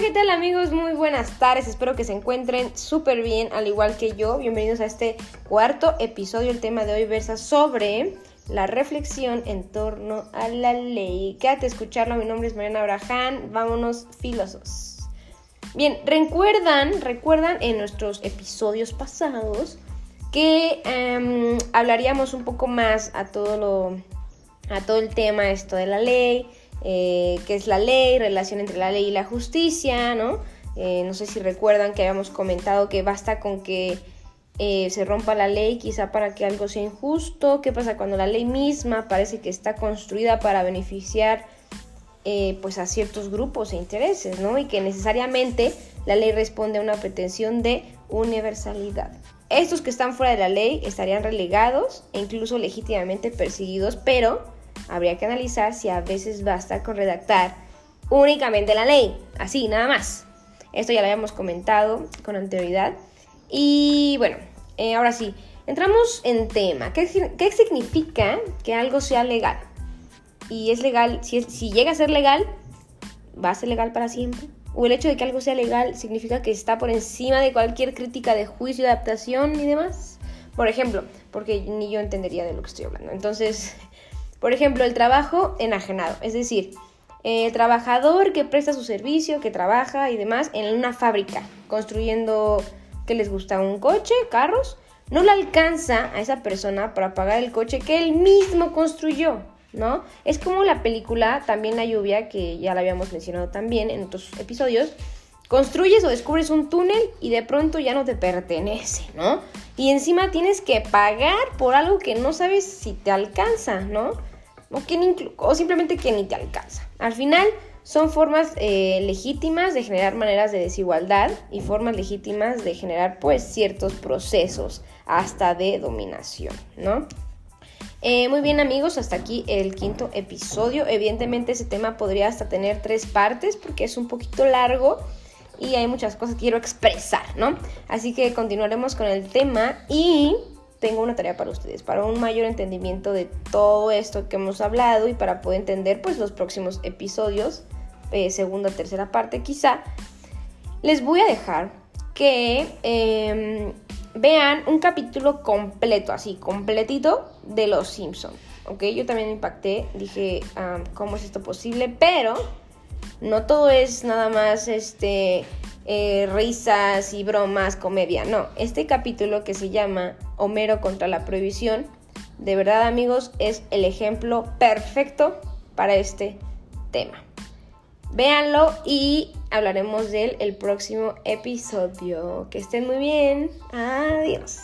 ¿qué tal amigos? Muy buenas tardes, espero que se encuentren súper bien, al igual que yo. Bienvenidos a este cuarto episodio. El tema de hoy versa sobre la reflexión en torno a la ley. Quédate a escucharlo, mi nombre es Mariana Abraham, vámonos filosos. Bien, recuerdan, recuerdan en nuestros episodios pasados que em, hablaríamos un poco más a todo lo, a todo el tema esto de la ley, eh, qué es la ley, relación entre la ley y la justicia, ¿no? Eh, no sé si recuerdan que habíamos comentado que basta con que eh, se rompa la ley quizá para que algo sea injusto, qué pasa cuando la ley misma parece que está construida para beneficiar pues a ciertos grupos e intereses, ¿no? Y que necesariamente la ley responde a una pretensión de universalidad. Estos que están fuera de la ley estarían relegados e incluso legítimamente perseguidos, pero habría que analizar si a veces basta con redactar únicamente la ley, así, nada más. Esto ya lo habíamos comentado con anterioridad. Y bueno, eh, ahora sí, entramos en tema. ¿Qué, significa que algo sea legal? Y es legal, si, si llega a ser legal, ¿va a ser legal para siempre? ¿O el hecho de que algo sea legal significa que está por encima de cualquier crítica de juicio, de adaptación y demás? Por ejemplo, porque ni yo entendería de lo que estoy hablando. Entonces, por ejemplo, el trabajo enajenado, es decir, el trabajador que presta su servicio, que trabaja y demás en una fábrica, construyendo que les gusta un coche, carros, no le alcanza a esa persona para pagar el coche que él mismo construyó, ¿no? Es como la película También la lluvia, que ya la habíamos mencionado también en otros episodios. Construyes o descubres un túnel y de pronto ya no te pertenece, ¿no? Y encima tienes que pagar por algo que no sabes si te alcanza, ¿no? O, simplemente que ni te alcanza. Al final, son formas eh, legítimas de generar maneras de desigualdad y formas legítimas de generar pues ciertos procesos hasta de dominación, ¿no? Eh, muy bien amigos, hasta aquí el quinto episodio. Evidentemente ese tema podría hasta tener tres partes porque es un poquito largo y hay muchas cosas que quiero expresar, ¿no? Así que continuaremos con el tema y tengo una tarea para ustedes, para un mayor entendimiento de todo esto que hemos hablado y para poder entender pues los próximos episodios, eh, segunda, tercera parte quizá, les voy a dejar que em, vean un capítulo completo, así, completito de Los Simpson. ¿Ok? Yo también me impacté, dije, ¿cómo es esto posible? Pero no todo es nada más este eh, risas y bromas, comedia. No, este capítulo que se llama Homero contra la prohibición, de verdad amigos, es el ejemplo perfecto para este tema. Véanlo y hablaremos de él el próximo episodio. Que estén muy bien. Adiós.